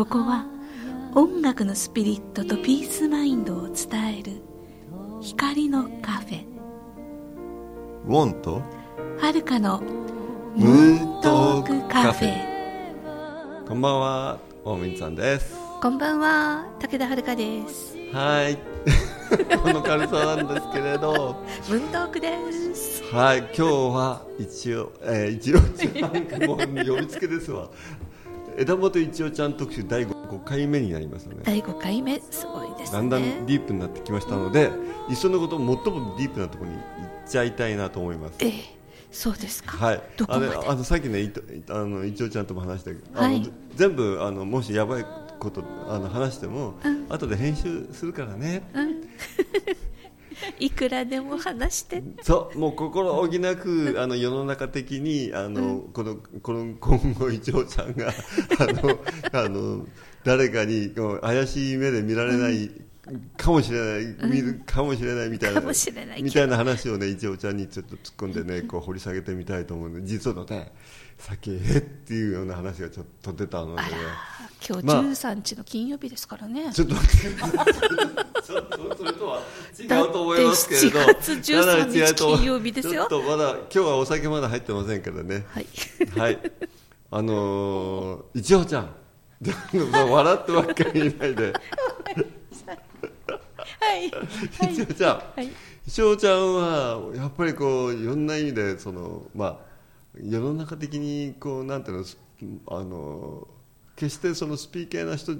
ここは音楽のスピリットとピースマインドを伝える光のカフェ。ウォンとはるかのムーントークカフェ。こんばんは大水さんです。こんばんは武田遥です。はい。この軽さなんですけれど。ムーントークです。はい今日は一応、えー、一郎ちゃんもう呼びつけですわ枝本一応ちゃん特集第 5, 回目になりますね第5回目すごいですねだんだんディープになってきましたのでいっそのこと最もディープなところに行っちゃいたいなと思いますええそうですか。はい。どこまで？あのあのさっきね、いとあの一応ちゃんとも話したけど、はいあの全部あのもしやばいことあの話しても、うん後で編集するからね。うん。いくらでも話して。そう、もう心置きなく あの世の中的にあの、このこの今後一応ちゃんが あのあの誰かに怪しい目で見られない。かもしれない、見るかもしれないみたいな、かもしれないけどみたいな話をね、一応ちゃんにちょっと突っ込んでね、こう掘り下げてみたいと思うので、実はね、さっきえ？っていうような話がちょっと出たのでね、今日まあ13日の金曜日ですからね。ちょっと待って、ちょっとそれとは違うと思いますけれど、だって7月13日金曜日ですよちょっとまだ今日はお酒まだ入ってませんからね。はい。はい。あのー、一応ちゃん、笑ってばっかりいないで。はい。一応ちゃん、はい。一応ちゃんはやっぱりこういろんな意味でそのまあ世の中的にこうなんていうのすあの決してそのスピー系な人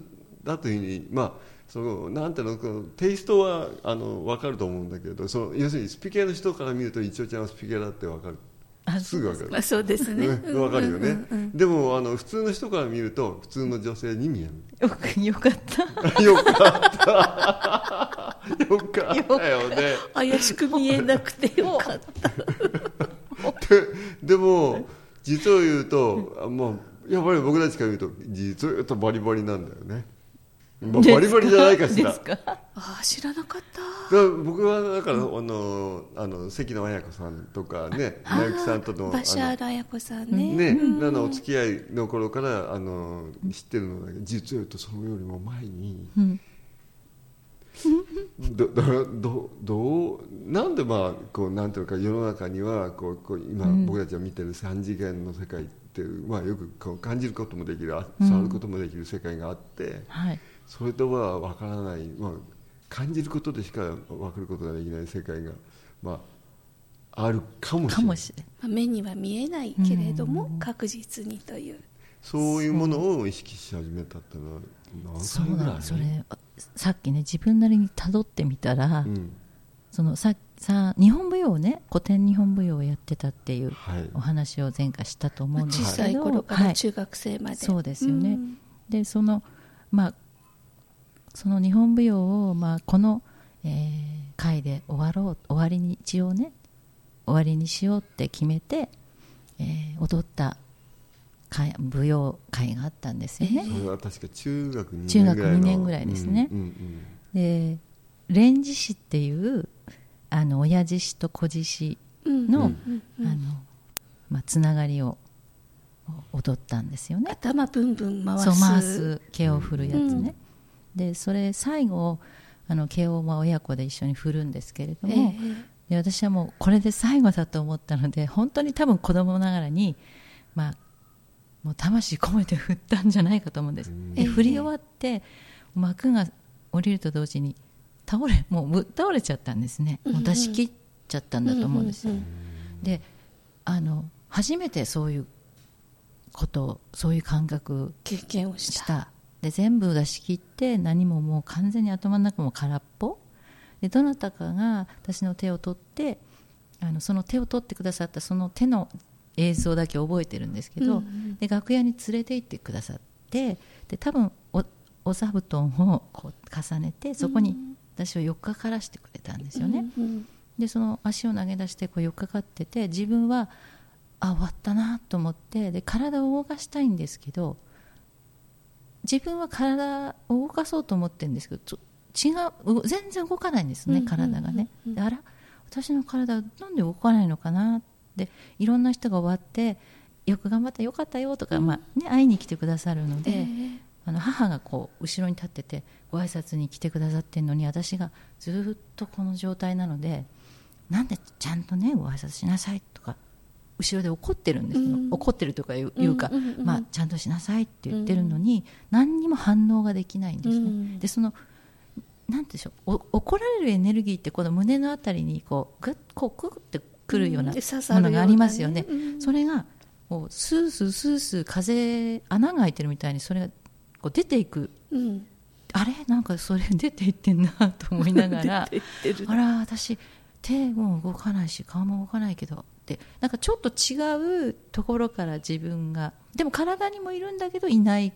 だというふうにまあそのなんていうのこのテイストはあの分かると思うんだけどその要するにスピ系の人から見ると一応ちゃんはスピ系だって分かる。あすぐ分かる。まあそうですね。ね わかるよね、うんうんでもあの普通の人から見ると普通の女性に見える。よよかった。よかった。よかったよね。怪しく見えなくてよかった。ででも実を言うと、あまあ、やっぱり僕たちから言うと実を言うとバリバリなんだよね、まあバリバリじゃないかしらですか？ああ知らなかった。だから僕はだから、あのあの関野綾子さんとかね直樹さんとのバシャール綾子さんね。ね、あのお付き合いの頃からあの知ってるのだけど実を言うとそのよりも前に、うん どどどどうなんでまあこうなんていうか世の中にはこうこう今僕たちが見てる三次元の世界っていう、まあ、よくこう感じることもできるあ触ることもできる世界があって、はい。それとは分からない、まあ、感じることでしか分かることができない世界が、まあ、あるかもしれない。まあ目には見えないけれども確実にという。そういうものを意識し始めたっていうのは何そう歳ぐらい？なのそれさっきね自分なりに辿ってみたら、うん。そのささ日本舞踊をね古典日本舞踊をやってたっていうはい。お話を前回したと思まあうんですけど、小さい頃かはい。ら中学生まで。そうですよね。うん。でそのまあその日本舞踊を、まあ、この、えー回で終わろう終わりに一応ね終わりにしようって決めて、えー踊った会舞踊会があったんですよね、それは確か中学2年ぐらいの。二年ぐらいですね。うんうんで蓮師師っていうあの親獅子と子獅子うんの,、うんうん。あのまあ、つながりを踊ったんですよね。頭ブンブン回す。そう回す毛を振るやつね、でそれ最後あの毛をまあ親子で一緒に振るんですけれども、ええ。で私はもうこれで最後だと思ったので本当に多分子供ながらに、まあ、もう魂込めて振ったんじゃないかと思うんです、で振り終わって幕が降りると同時に倒れもうぶっ倒れちゃったんですね。もう出し切っちゃったんだと思うんです。よ、うんうん。であの初めてそういうことをそういう感覚経験をし。た。で全部出し切って何ももう完全に頭の中も空っぽ。でどなたかが私の手を取ってあのその手を取ってくださったその手の映像だけ覚えてるんですけど、うんうん。で楽屋に連れて行ってくださってで多分おお座布団をこう重ねてそこに私を4日からしてくれたんですよね、うんうんでその足を投げ出してこう4日かかってて自分はあ終わったなと思ってで体を動かしたいんですけど自分は体を動かそうと思ってるんですけど違うう全然動かないんですね、うん体がね、あら私の体なんで動かないのかなっていろんな人が終わってよく頑張ったよかったよとか、まあね、会いに来てくださるので、ええ。あの母がこう後ろに立っててご挨拶に来てくださってるのに私がずっとこの状態なのでなんでちゃんとねご挨拶しなさいとか後ろで怒ってるんですよ、うん。怒ってるとかいうか、まあ、ちゃんとしなさいって言ってるのに、何にも反応ができないんですね、うん。でそのなんでしょうお怒られるエネルギーってこの胸のあたりにこうグッこうグッってくるようなものがありますよね、うん。それがこうスースースースー風穴が開いてるみたいにそれがこう出ていくうんあれなんかそれ出ていってんなと思いながらあら私手も動かないし顔も動かないけどってなんかちょっと違うところから自分がでも体にもいるんだけどいない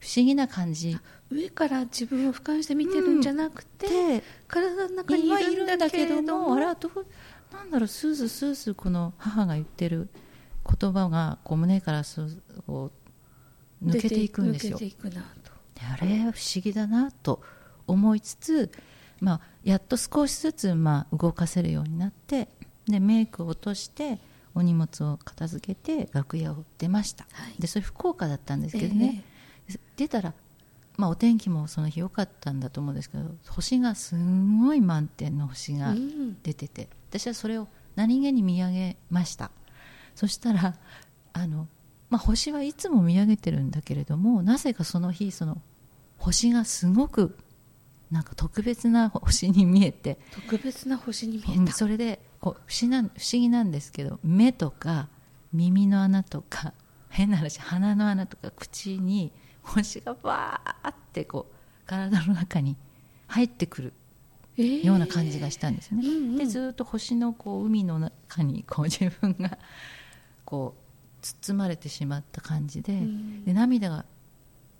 不思議な感じ上から自分を俯瞰して見てるんじゃなくて、で体の中に今いいるんだけどもあらどうなんだろうスースースースーこの母が言ってる言葉がこう胸からスースーこう抜けていくんですよ。抜けていくなとであれ不思議だなと思いつつ、まあ、やっと少しずつ、まあ、動かせるようになってでメイクを落としてお荷物を片付けて楽屋を出ました、はい。でそれ福岡だったんですけどね、出たら、まあ、お天気もその日良かったんだと思うんですけど星がすごい満点の星がうん。出てて私はそれを何気に見上げました。そしたらあの、まあ、星はいつも見上げてるんだけれどもなぜかその日その星がすごくなんか特別な星に見えて特別な星に見えた、うんそれでこう不思議な不思議なんですけど目とか耳の穴とか変な話鼻の穴とか口に星がバーってこう体の中に入ってくるえー。ような感じがしたんですね、うんうん。でずっと星のこう海の中にこう自分がこう包まれてしまった感じで,、ん。で涙が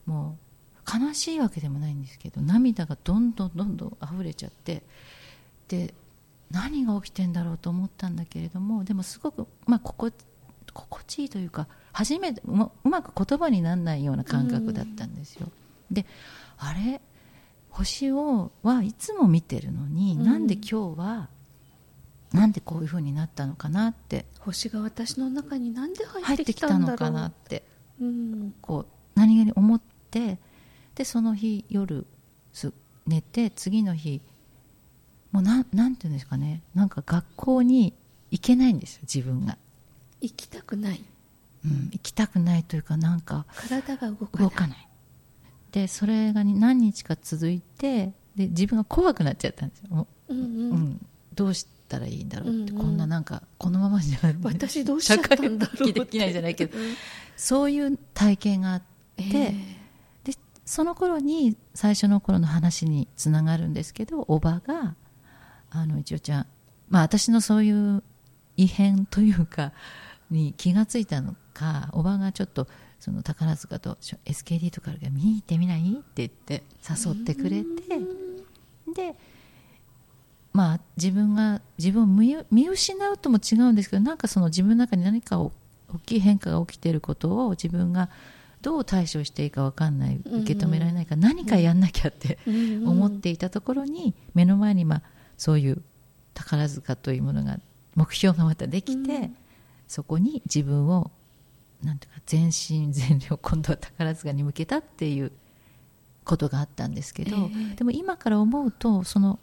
もう悲しいわけでもないんですけど涙がどんどんどんどん溢れちゃってで何が起きてんだろうと思ったんだけれどもでもすごく、まあ、心心地いいというか初めてうまうまく言葉にならないような感覚だったんですよ。であれ？星をはいつも見てるのに、うん。なんで今日はなんでこういうふうになったのかなって。星が私の中になんで入入ってきたのかなってうん。こう何気に思ってでその日夜す寝て次の日もうなんなんていうんですかね。なんか学校に行けないんですよ自分が、行きたくない。うん、行きたくないというかなんか体が動かない。動かない。でそれがに何日か続いてで自分が怖くなっちゃったんですよ、もううんううんん、どうしたらいいんだろうって、うんうん。こんななんかこのままじゃ私どうしちゃったんだろう社会復帰できないじゃないけど。うん。そういう体験があって、えーでその頃に最初の頃の話につながるんですけどおばがあの一応ちゃん、まあ、私のそういう異変というかに気がついたのかおばがちょっとその宝塚と SKD とかあるから見に行ってみない？って言って誘ってくれてでまあ自分が自分を見見失うとも違うんですけどなんかその自分の中に何かを大きい変化が起きていることを自分がどう対処していいか分かんない受け止められないから何かやんなきゃってうん思っていたところに目の前にまあそういう宝塚というものが目標がまたできて、うんそこに自分をなんていうか全身 全霊を今度は宝塚に向けたっていうことがあったんですけど、ええでも今から思うとその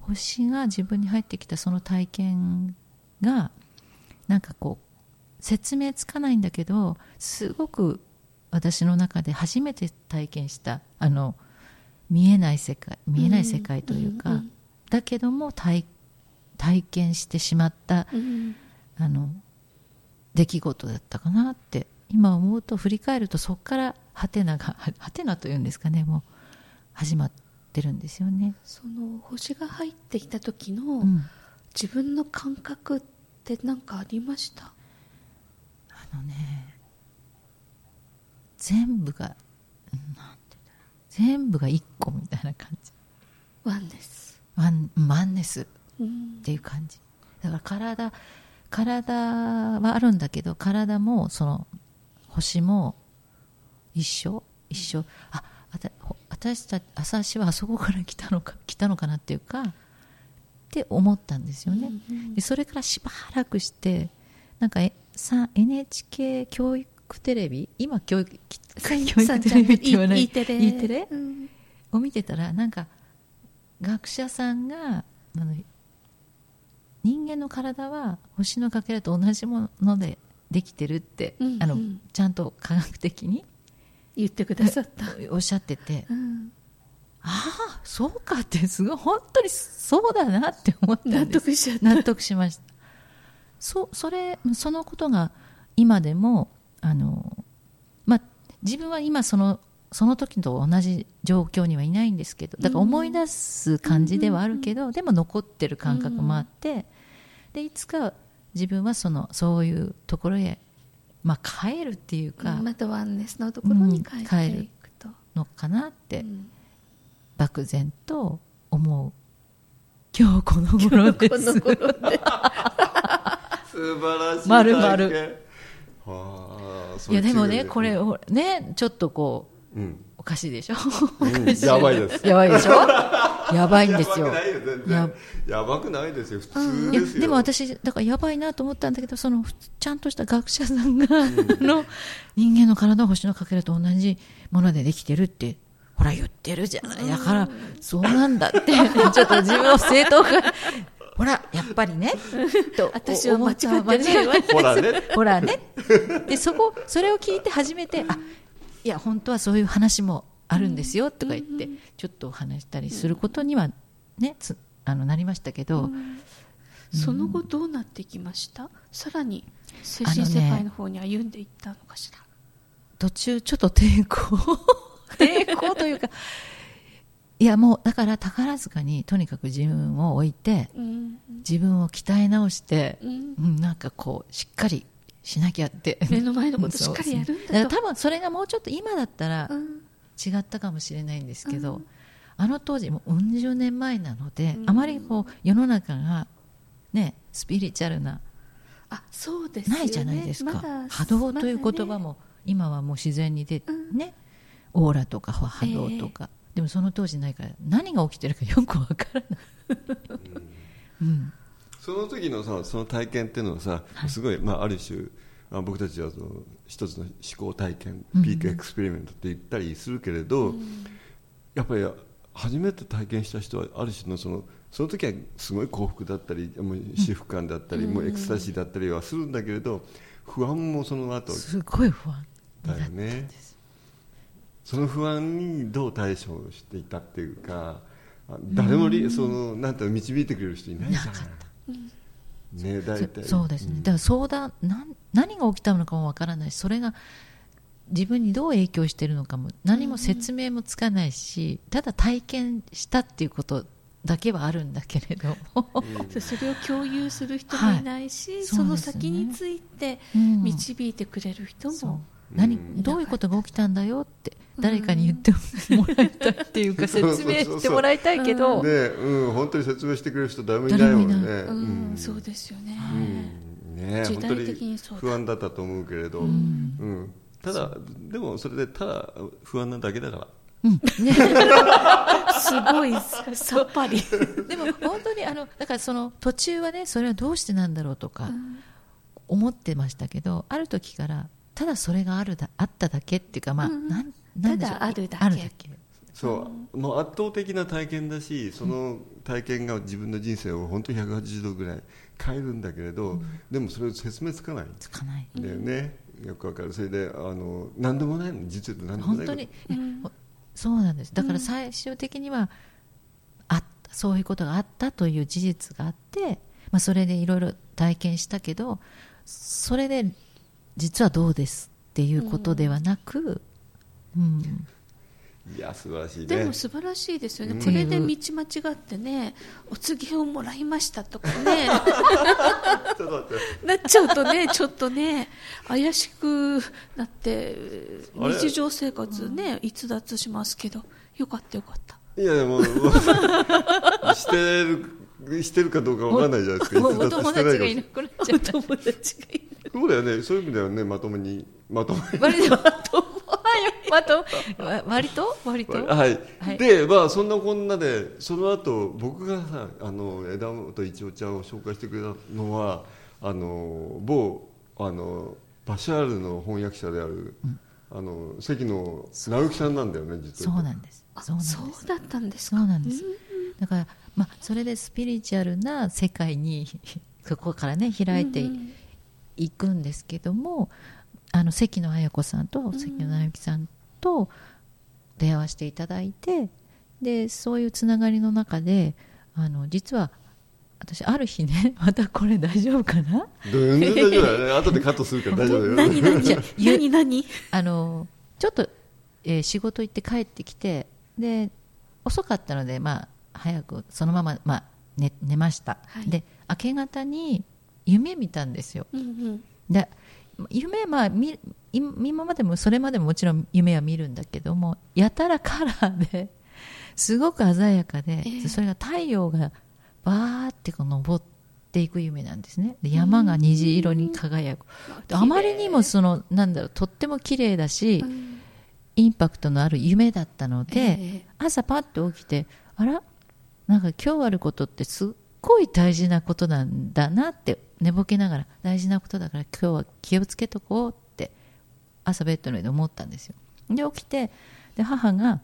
星が自分に入ってきたその体験がなんかこう説明つかないんだけどすごく私の中で初めて体験したあの見えない世界見えない世界というか、うんうんだけども体体験してしまったうん。あの出来事だったかなって今思うと振り返るとそこからハテナがはハテナというんですかねもう始まっってるんですよね。その星が入ってきた時のうん。自分の感覚って何かありました？あのね全部が、全部が一個みたいな感じ。ワンです。ワンワンネスっうん。ていう感じ。だから体体はあるんだけど体もその星も一緒？一緒？ああたほ私たち朝はあそこから来たのか来たのかなっていうかって思ったんですよね、うんうんでそれからしばらくしてなんかえさ NHK 教育テレビ？今教育教育テレビって言わない？E テレ。E テレ？うん。を見てたらなんか学者さんがあの人間の体は星のかけらと同じものでできてるって、うんあのうんちゃんと科学的に言ってくださった、おっしゃってて。うん。ああそうかってすごい本当にそうだなって思ったん納です。得し納得しました。そそれそのことが今でもあの、まあ、自分は今そのその時と同じ状況にはいないんですけどだから思い出す感じではあるけど、でも残ってる感覚もあって、でいつか自分はそのそういうところへ、まあ、帰るっていうか、またワンネスのところに帰っていくと、のかなって、うん。漠然と思う。今日この頃です。この頃で。素晴らしい丸々。体験はあそれいやでもねこれをねちょっとこううんおかしいでしょ、うん。やばいです。やばいでしょ？やばいんですよ。やばくないよ全や然。やばくないですよ普通ですよ。でも私だからやばいなと思ったんだけどそのちゃんとした学者さんが、あの人間の体は星のかけらと同じものでできてるってほら言ってるじゃない。だからそうなんだって。ちょっと自分を正当化。ほらやっぱりね。と私は間違ってないほらねほらねでそこそれを聞いて初めてあいや本当はそういう話もあるんですよとか言ってちょっとお話したりすることにはねつあのなりましたけど、その後どうなっていきました？さらに精神世界の方に歩んでいったのかしら、途中ちょっと抵抗。抵抗というか。いやもうだから宝塚にとにかく自分を置いてうん。自分を鍛え直して、うん。うん、なんかこうしっかりしなきゃって。目の前のことしっかりやるんだと。多分それがもうちょっと今だったらうん。違ったかもしれないんですけど、うん。あの当時もううん十年前なので、うん。あまりこう世の中がねスピリチュアルなあそうですよね。ないじゃないですか、まだ波動という言葉まも今はもう自然に出て、うん。ね。オーラとか波動とか、でもその当時ないから何が起きてるかよくわからない、うん その時のさその体験っていうのはさ、すごい、まあ、ある種あ僕たちはその一つの至高体験うん peak experiment って言ったりするけれど、やっぱり初めて体験した人はある種のそのその時はすごい幸福だったりもう幸福感だったり、もうエクスタシーだったりはするんだけれど不安もその後すごい不安だよね。その不安にどう対処していたっていうかあ誰もりそのなんて導いてくれる人いないじゃないね大体。そそうですね、ん。だから相談なん何が起きたのかもわからない。しそれが自分にどう影響しているのかも何も説明もつかないし、ただ体験したっていうことだけはあるんだけれども、そうそれを共有する人もいないし、はい。そのそうですね先についてうん。導いてくれる人も、何うん。どういうことが起きたんだよって誰かに言ってもらいたいっていうか説明してもらいたいけど。ねうん、本当に説明してくれる人誰もいないもんね。誰もいないうんそうですよね、うん。ね本当的にそうだ。不安だったと思うけれど、うん。ただでもそれでただ不安なだけだから。すごいさっぱり、でも本当にあのだからその途中はねそれはどうしてなんだろうとか思ってましたけどある時からただそれがあるだあっただけっていうかまあ、うんなん。なんただあるだけあるだけそう、もう圧倒的な体験だしその体験が自分の人生を本当に180度ぐらい変えるんだけれど、でもそれ説明つかない。つかない。よね、よくわかる。それであの何でもないの？実は何でもない本当に、えほそうなんです。だから最終的にはあったそういうことがあったという事実があって、まあ、それでいろいろ体験したけどそれで実はどうですっていうことではなく、うん。いや素晴らしいね。でも素晴らしいですよね、うん。これで道間違ってね、お告げをもらいましたとかね、ちょっと待って。なっちゃうとね、ちょっとね、怪しくなって、日常生活ね、逸脱しますけど、よかったよかった。いやもうもう してるしてるかどうかわかんないじゃないですか。もうお友達がいしてなくなっちゃった。友達がいる。そうだよね。そういう意味ではね。まともに。まともに割と？割と？割と？はい、はい。でまあそんなこんなでその後僕がさあの枝本一夫ちゃんを紹介してくれたのはあの某あのバシャールの翻訳者である、あの関野直樹さんなんだよね実は。そうなんです。そうなんです。そうだったんですか？そうなんです。だから、まあ、それでスピリチュアルな世界に そこからね開いてうん。いくんですけども、あの関野綾子さんと関野直之さんと出会わせていただいてでそういうつながりの中であの実は私ある日ね またこれ大丈夫かな？全然大丈夫だよね。後でカットするから大丈夫だよ。何何じゃあ何何あのちょっと、えー仕事行って帰ってきてで遅かったので、まあ、早くそのまま、まあ寝寝ました、はい。で明け方に夢見たんですよ。うんうん。で夢まあみ今までもそれまでももちろん夢は見るんだけどもやたらカラーですごく鮮やかで、ええ。それが太陽がバーってこう昇っていく夢なんですね。で山が虹色に輝く。であまりにもそのなんだろうとっても綺麗だし、うん。インパクトのある夢だったので、ええ。朝パッと起きてあら？なんか今日あることってすっごい大事なことなんだなって寝ぼけながら大事なことだから今日は気をつけとこうって朝ベッドの上で思ったんですよ。で起きてで母が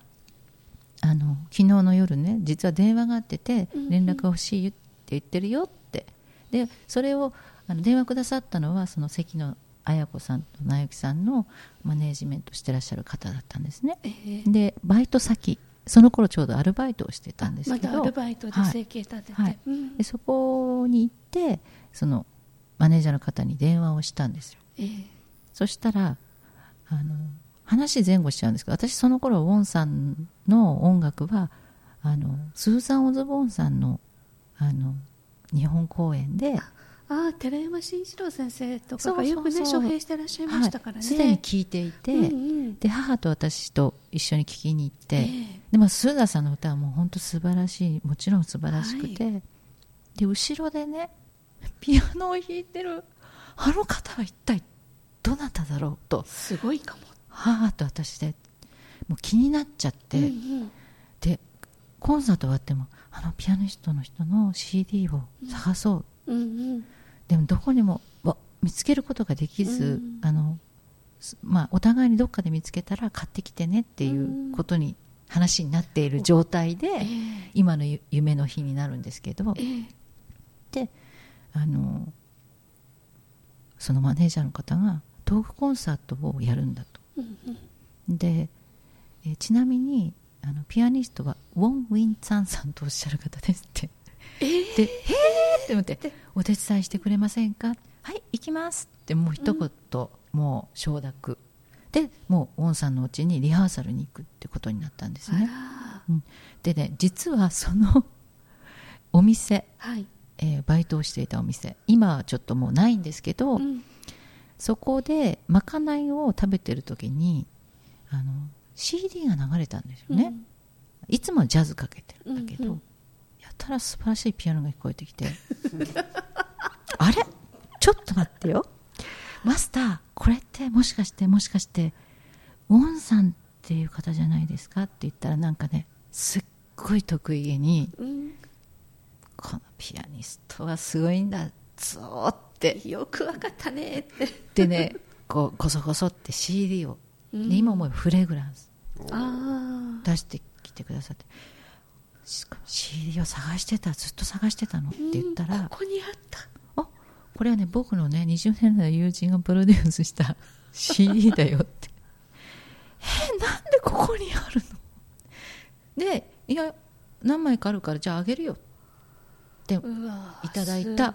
あの昨日の夜ね実は電話があってて連絡が欲しいって言ってるよって。でそれをあの電話くださったのはその関野綾子さんと直之さんのマネージメントしてらっしゃる方だったんですね。ええでバイト先その頃ちょうどアルバイトをしてたんですけどまだアルバイトで生計立てて、はい。うん。でそこに行ってそのマネージャーの方に電話をしたんですよ。ええ。そしたらあの話前後しちゃうんですけど私その頃ウォンさんの音楽はあのスーザン・オズボーンさんのあの日本公演でああ寺山真一郎先生とかがよくね招聘してらっしゃいましたからね、はい。すでに聞いていて、うんうん。で母と私と一緒に聴きに行って、ええ。でもスーザーさんの歌はもう本当素晴らしいもちろん素晴らしくて、で後ろでねピアノを弾いてるあの方は一体どなただろうとすごいかも、母と私でもう気になっちゃって、うんうん。でコンサート終わってもあのピアニストの人の CD を探そう、うんうんでもどこにもわ見つけることができず、うん。あのすまあ、お互いにどっかで見つけたら買ってきてねっていうことに話になっている状態で、ええ今のゆ夢の日になるんですけどええ。であのそのマネージャーの方がトークコンサートをやるんだと。うんうん。でえちなみにあのピアニストはウォン・ウィン・ツァンさんとおっしゃる方ですってええで「へーって思って「お手伝いしてくれませんか?」「はい行きます」ってもう一言、もう承諾。でもうウォンさんのうちにリハーサルに行くってことになったんですね、あうん、でね実はその お店、らはい、えーバイトをしていたお店今はちょっともうないんですけど、うん。そこでまかないを食べてる時にあの CD が流れたんですよね、いつもジャズかけてるんだけど、うんうんやたら素晴らしいピアノが聞こえてきて。あれ？ちょっと待ってよ。マスターこれってもしかしてもしかしてウォンさんっていう方じゃないですか？って言ったらなんかねすっごい得意げにうんこのピアニストはすごいんだぞーって。よくわかったねって。でねこうこそこそって CD を、うん。で今もうフレグランスあ出してきてくださってしかも CD を探してたずっと探してたのって言ったらここにあった。あこれはね僕のね20年来の友人がプロデュースした CD だよって。えなんでここにあるの？でいや何枚かあるからじゃああげるよってうわいただいた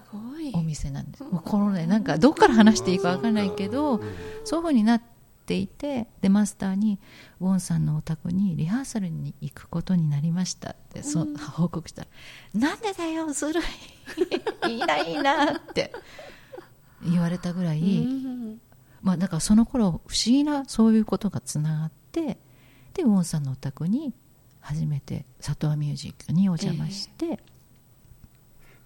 お店なんです。もうこのねなんかどっから話していいか分からないけどそういうふうになっっていてでマスターにウォンさんのお宅にリハーサルに行くことになりましたってそ報告したら「なんでだよずるい。いいないいな」って言われたぐらい、うん。まあ、だからその頃不思議なそういうことがつながってでウォンさんのお宅に初めて里和ミュージックにお邪魔して、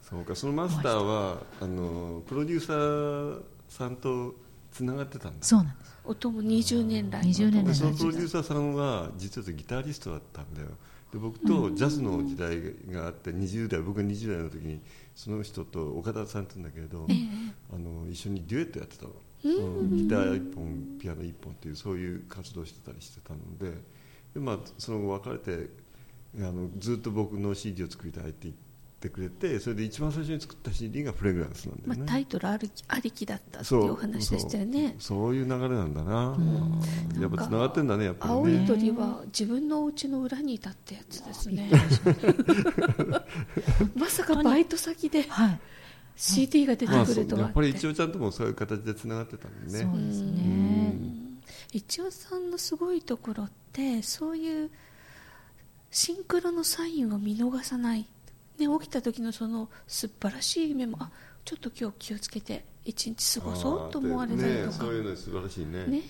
そうかそのマスターはあのプロデューサーさんとつながってたんだ。そうなんです。音も20年来の20年来でそのプロデューサーさんは実はギタリストだったんだよ。で僕とジャズの時代があって20代僕が20代の時にその人と岡田さんって言うんだけれど、あの一緒にデュエットやってたの、うん。ギター1本ピアノ1本っていうそういう活動してたりしてたのでで、まあ、その後別れてあのずっと僕の CD を作りたいって言ってくれてそれで一番最初に作った CD が「フレグランス」なんだよね、まあ、タイトルありありきだったっていそううお話でしたよね。そうそういう流れなんだな、やっぱつながってんだねやっぱりね。青い鳥は自分のお家の裏にいたってやつですね。まさかバイト先ではい。CD が出てまあ、くそうやっぱるとはってり一応ちゃんともそういう形でつながってたもんね。そうですうねん。一応さんのすごいところってそういうシンクロのサインを見逃さない、ね、起きた時のその素晴らしい夢もあちょっと今日気をつけて一日過ごそうと思われたりねとか。そういうの素晴らしいね。ね。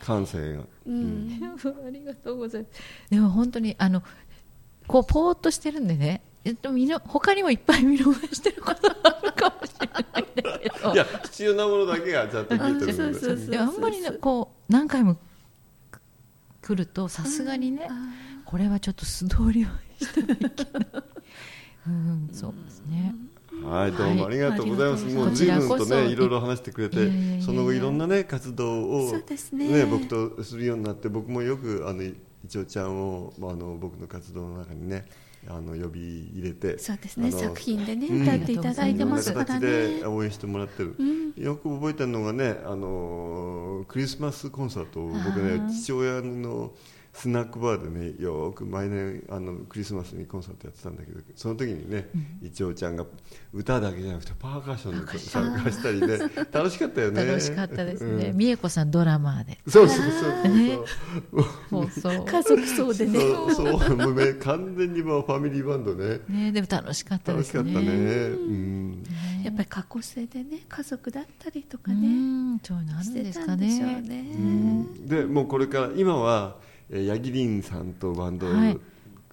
感性が、うん。ありがとうございます。でも本当にあのこうぽーっとしてるんでねえっと見の他にもいっぱい見逃してることがあるかもしれないんだけど。いや必要なものだけがちゃんと聞いてるので。そうそうそうであんまりねこう何回も来るとさすがにね、これはちょっと素通りをしてないけどうんそうですね。はいどうもありがとうございます、はいもう随分とねいろいろ話してくれていやいやいやいや。その後いろんなね活動をそうですね。僕とするようになって僕もよくあのいちおちゃんを、まあ、あの僕の活動の中にねあの呼び入れてそうですね。作品でねうん。歌っていただいてますからね。で応援してもらってる、うん。よく覚えてるのがねあのクリスマスコンサートを僕あねー。父親のスナックバーでねよく毎年あのクリスマスにコンサートやってたんだけどその時にね、いちおちゃんが歌だけじゃなくてパーカッションで参加したりね楽しかったよね。楽しかったですね、うん。美恵子さんドラマーで。そうそうそうそう家族そうでね。そうそうもうね完全にもうファミリーバンドね。ねでも楽しかったですね。楽しかったね。うん。やっぱり過去性でね家族だったりとかうねん。そういうのあるんですかたんでしょうね。ねでもうこれから今はえー八木凛さんとバンドをはい。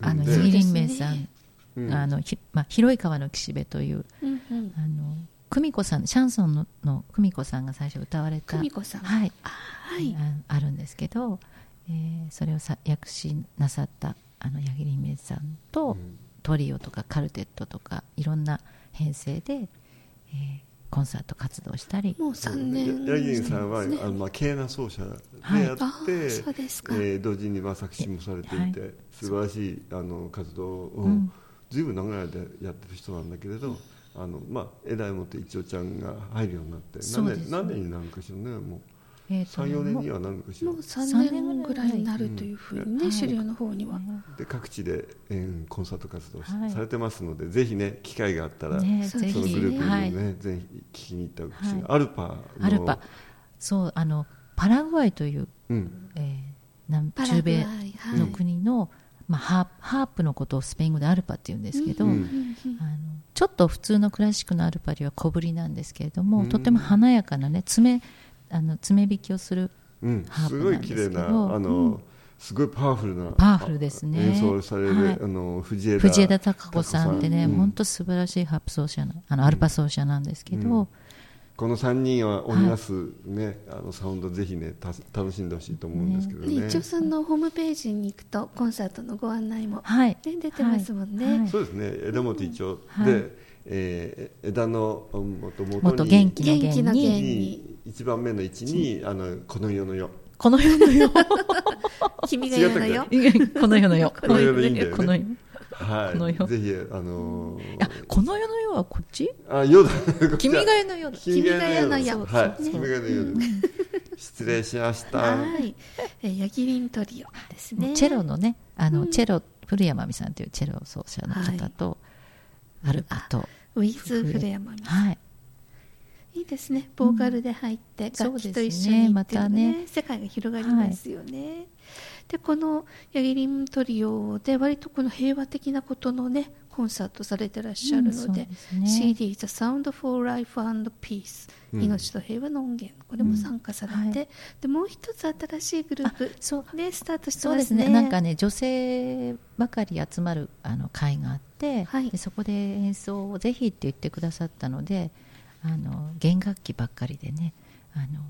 あの組んで、杉林明さん、うん。あのひまあ、広い川の岸辺といううんうん。あの久美子さんシャンソンのの久美子さんが最初歌われた久美子さん。はい、はい。ああるんですけど、えーそれをさ訳詞なさったあの八木林明さんと、トリオとかカルテットとかいろんな編成で、えーコンサート活動したり。もう3年ヤギンさんは、ねあのまあ、ケーナ奏者ではいやって、あーそうですか。えー同時にまあ作詞もされていて、はい。素晴らしいあの活動を、うん。ずいぶん長い間やってる人なんだけれど、あのまあ、えらいもって一応ちゃんが入るようになって何年,、何年になるかしらねもうえーと34年もにはなるかしらもう3年ぐらいになるというふうにね、はい資料の方には、で各地で、えーコンサート活動し、はい。されてますのでぜひね機会があったら、ねそのグループにもはい。ね、ぜひ聞きに行ってほしい、はい。アルパのアルパ。そうあのパラグアイという、うん。えー南中米はいの国の、まあ、ハーハープのことをスペイン語でアルパっていうんですけど、あのちょっと普通のクラシックのアルパよりは小ぶりなんですけれども、うん。とても華やかなね爪あの爪弾きをするうん。ハープすごいなんですけど。綺麗なあの、うん。すごいパワフルなパワフルですね。演奏される、はい。あの藤枝藤枝孝子さんってね、うん。本当素晴らしいハープ奏者なあのアルパ奏者なんですけど、うん。この3人は織りなす、ねあのサウンドぜひねた楽しんでほしいと思うんですけどね。ね。一応さんのホームページに行くとコンサートのご案内も、はい、ね、出てますもんね、はい。はい。そうですね。枝本一応、はい。で、えー枝のもとももっと元気の元気の元元に一番目の位置にあのこの世の世この世のよ君が言うのよこの世のよこの世のいいんだよねこの世はこの世ぜひあのーあこの世のよはこっちあ世だ君が代のよだ君が代の世はい君が代の世です失礼しましたはい、ヤギリントリオですねチェロのねあの、うんチェロ古山美さんというチェロ奏者の方と、アルパとウィズ・フレアマミはい。いいですね。ボーカルで入って、うん。楽器と一緒にね,、またね。世界が広がりますよね、でこのヤギリントリオで割とこの平和的なことのねコンサートされてらっしゃるので,、うんですね。CD「The Sound for Life and Peace、うん。命と平和の音源」これも参加されて、うん。はいでもう一つ新しいグループそうねスタートしてそうですますね。ねなんかね女性ばかり集まるあの会があって、はい。でそこで演奏をぜひって言ってくださったのであの弦楽器ばっかりでねあの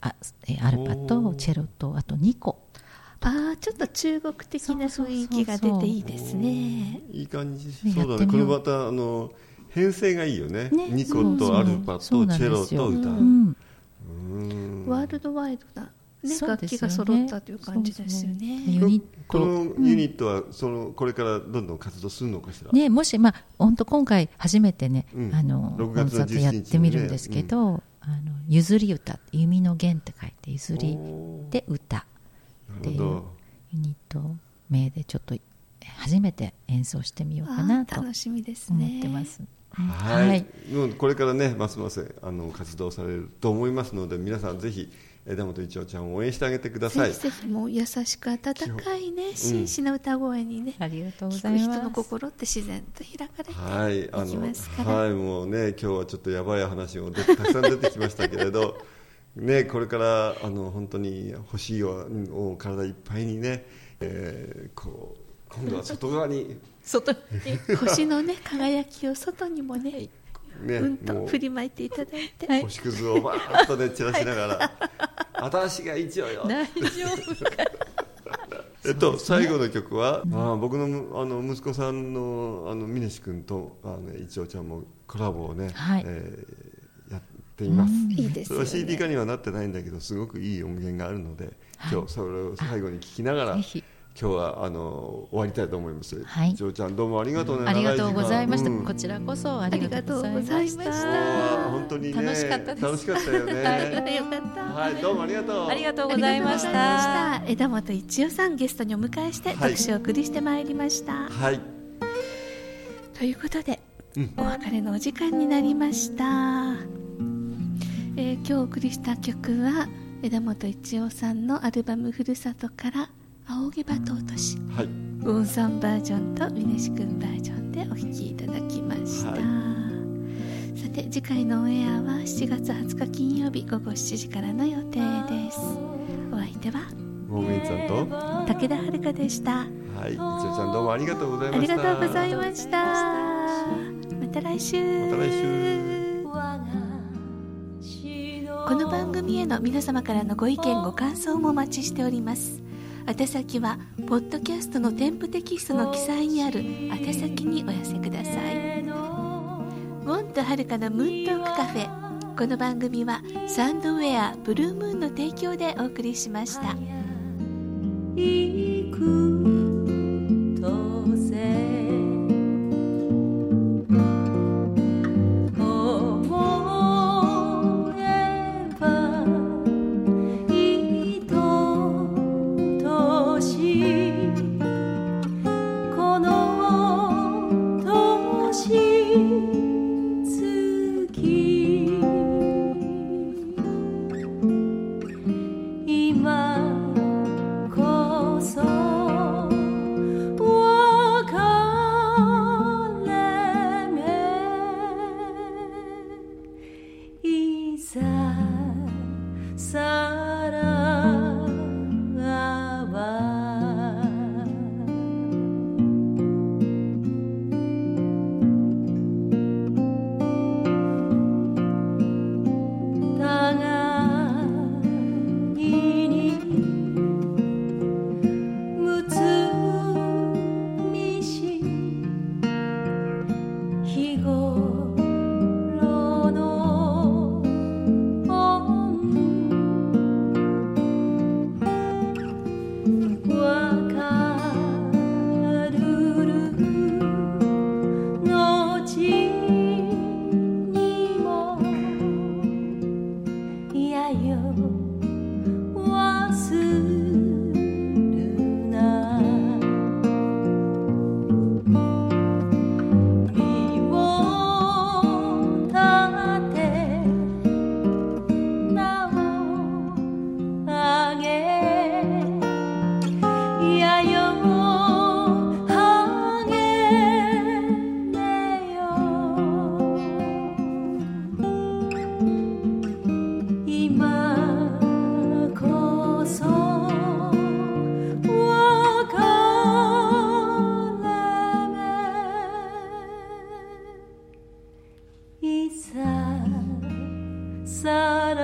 あえアルパおとーチェロとあと2個ああちょっと中国的な雰囲気が出ていいですね。いい感じ。ねそうだね。これまたあの編成がいいよね。ね。ニコとアルパとチェロですよ。と歌。ううん。うん。ワールドワイドな、ね楽器が揃ったという感じですよね。そうユニット。このユニットはそのこれからどんどん活動するのかしら、ね、もし、まあ、本当今回初めてね、うん。あの6コン月のサートやってみるんですけど、あの譲り歌弓の弦って書いて譲りで歌。なっていうユニット名でちょっとえ初めて演奏してみようかあなとー楽しみです思ね。ってます。はい、はいもうこれからねますますあの活動されると思いますので皆さんぜひ枝本一郎ちゃんを応援してあげてくださいぜひぜひもう優しく温かいね、真摯な歌声にね、ありがとうご聞ざいます。く人の心って自然と開かれてはい、あのますから。はいもうね今日はちょっとやばい話もたくさん出てきましたけれどねこれからあの本当に欲しいをを体いっぱいにね、えーこう今度は外側に。外に星のね輝きを外にもね、ねうんと振りまいていただいて、はい。星屑をバーッとね散らしながら。私が一応よ。大丈夫か えっと、最後の曲は、あー僕のむあの息子さんのあの峰志君とあの一応ちゃんもコラボをね、はい。えーやっています。いいですよそれは CD ね。化にはなってないんだけどすごくいい音源があるので、はい今日それを最後に聞きながら今日はあの終わりたいと思います。はい一応ちゃんどうもありがとうね。ありがとうございました。こちらこそありがとうございましありがとうございましたた。本当にね楽しかったです楽しかったよね。はいよかった。はい、どうもありがとう。ありがとうございましありがとうございまた。した枝本一代さんゲストにお迎えしてはい特集をお送りしてまいりました。はい。ということで、うんお別れのお時間になりました、えー今日お送りした曲は枝本一代さんのアルバム「ふるさと」から「仰げば尊しはい。」ウォンさんバージョンと峰志くんバージョンでお聴きいただきました、はさて次回のオンエアは7月20日金曜日午後7時からの予定です。お相手はモーメンさんと、武田遥でした。はい、一応ちゃんどうもありがとうございありました。がとうございました。また来週。また来週。この番組への皆様からのご意見ご感想もお待ちしております。宛先はポッドキャストの添付テキストの記載にある宛先にお寄せください。ウォンとはるかのムーントークカフェ。この番組はサンドウェアブルームーンの提供でお送りしました。ささ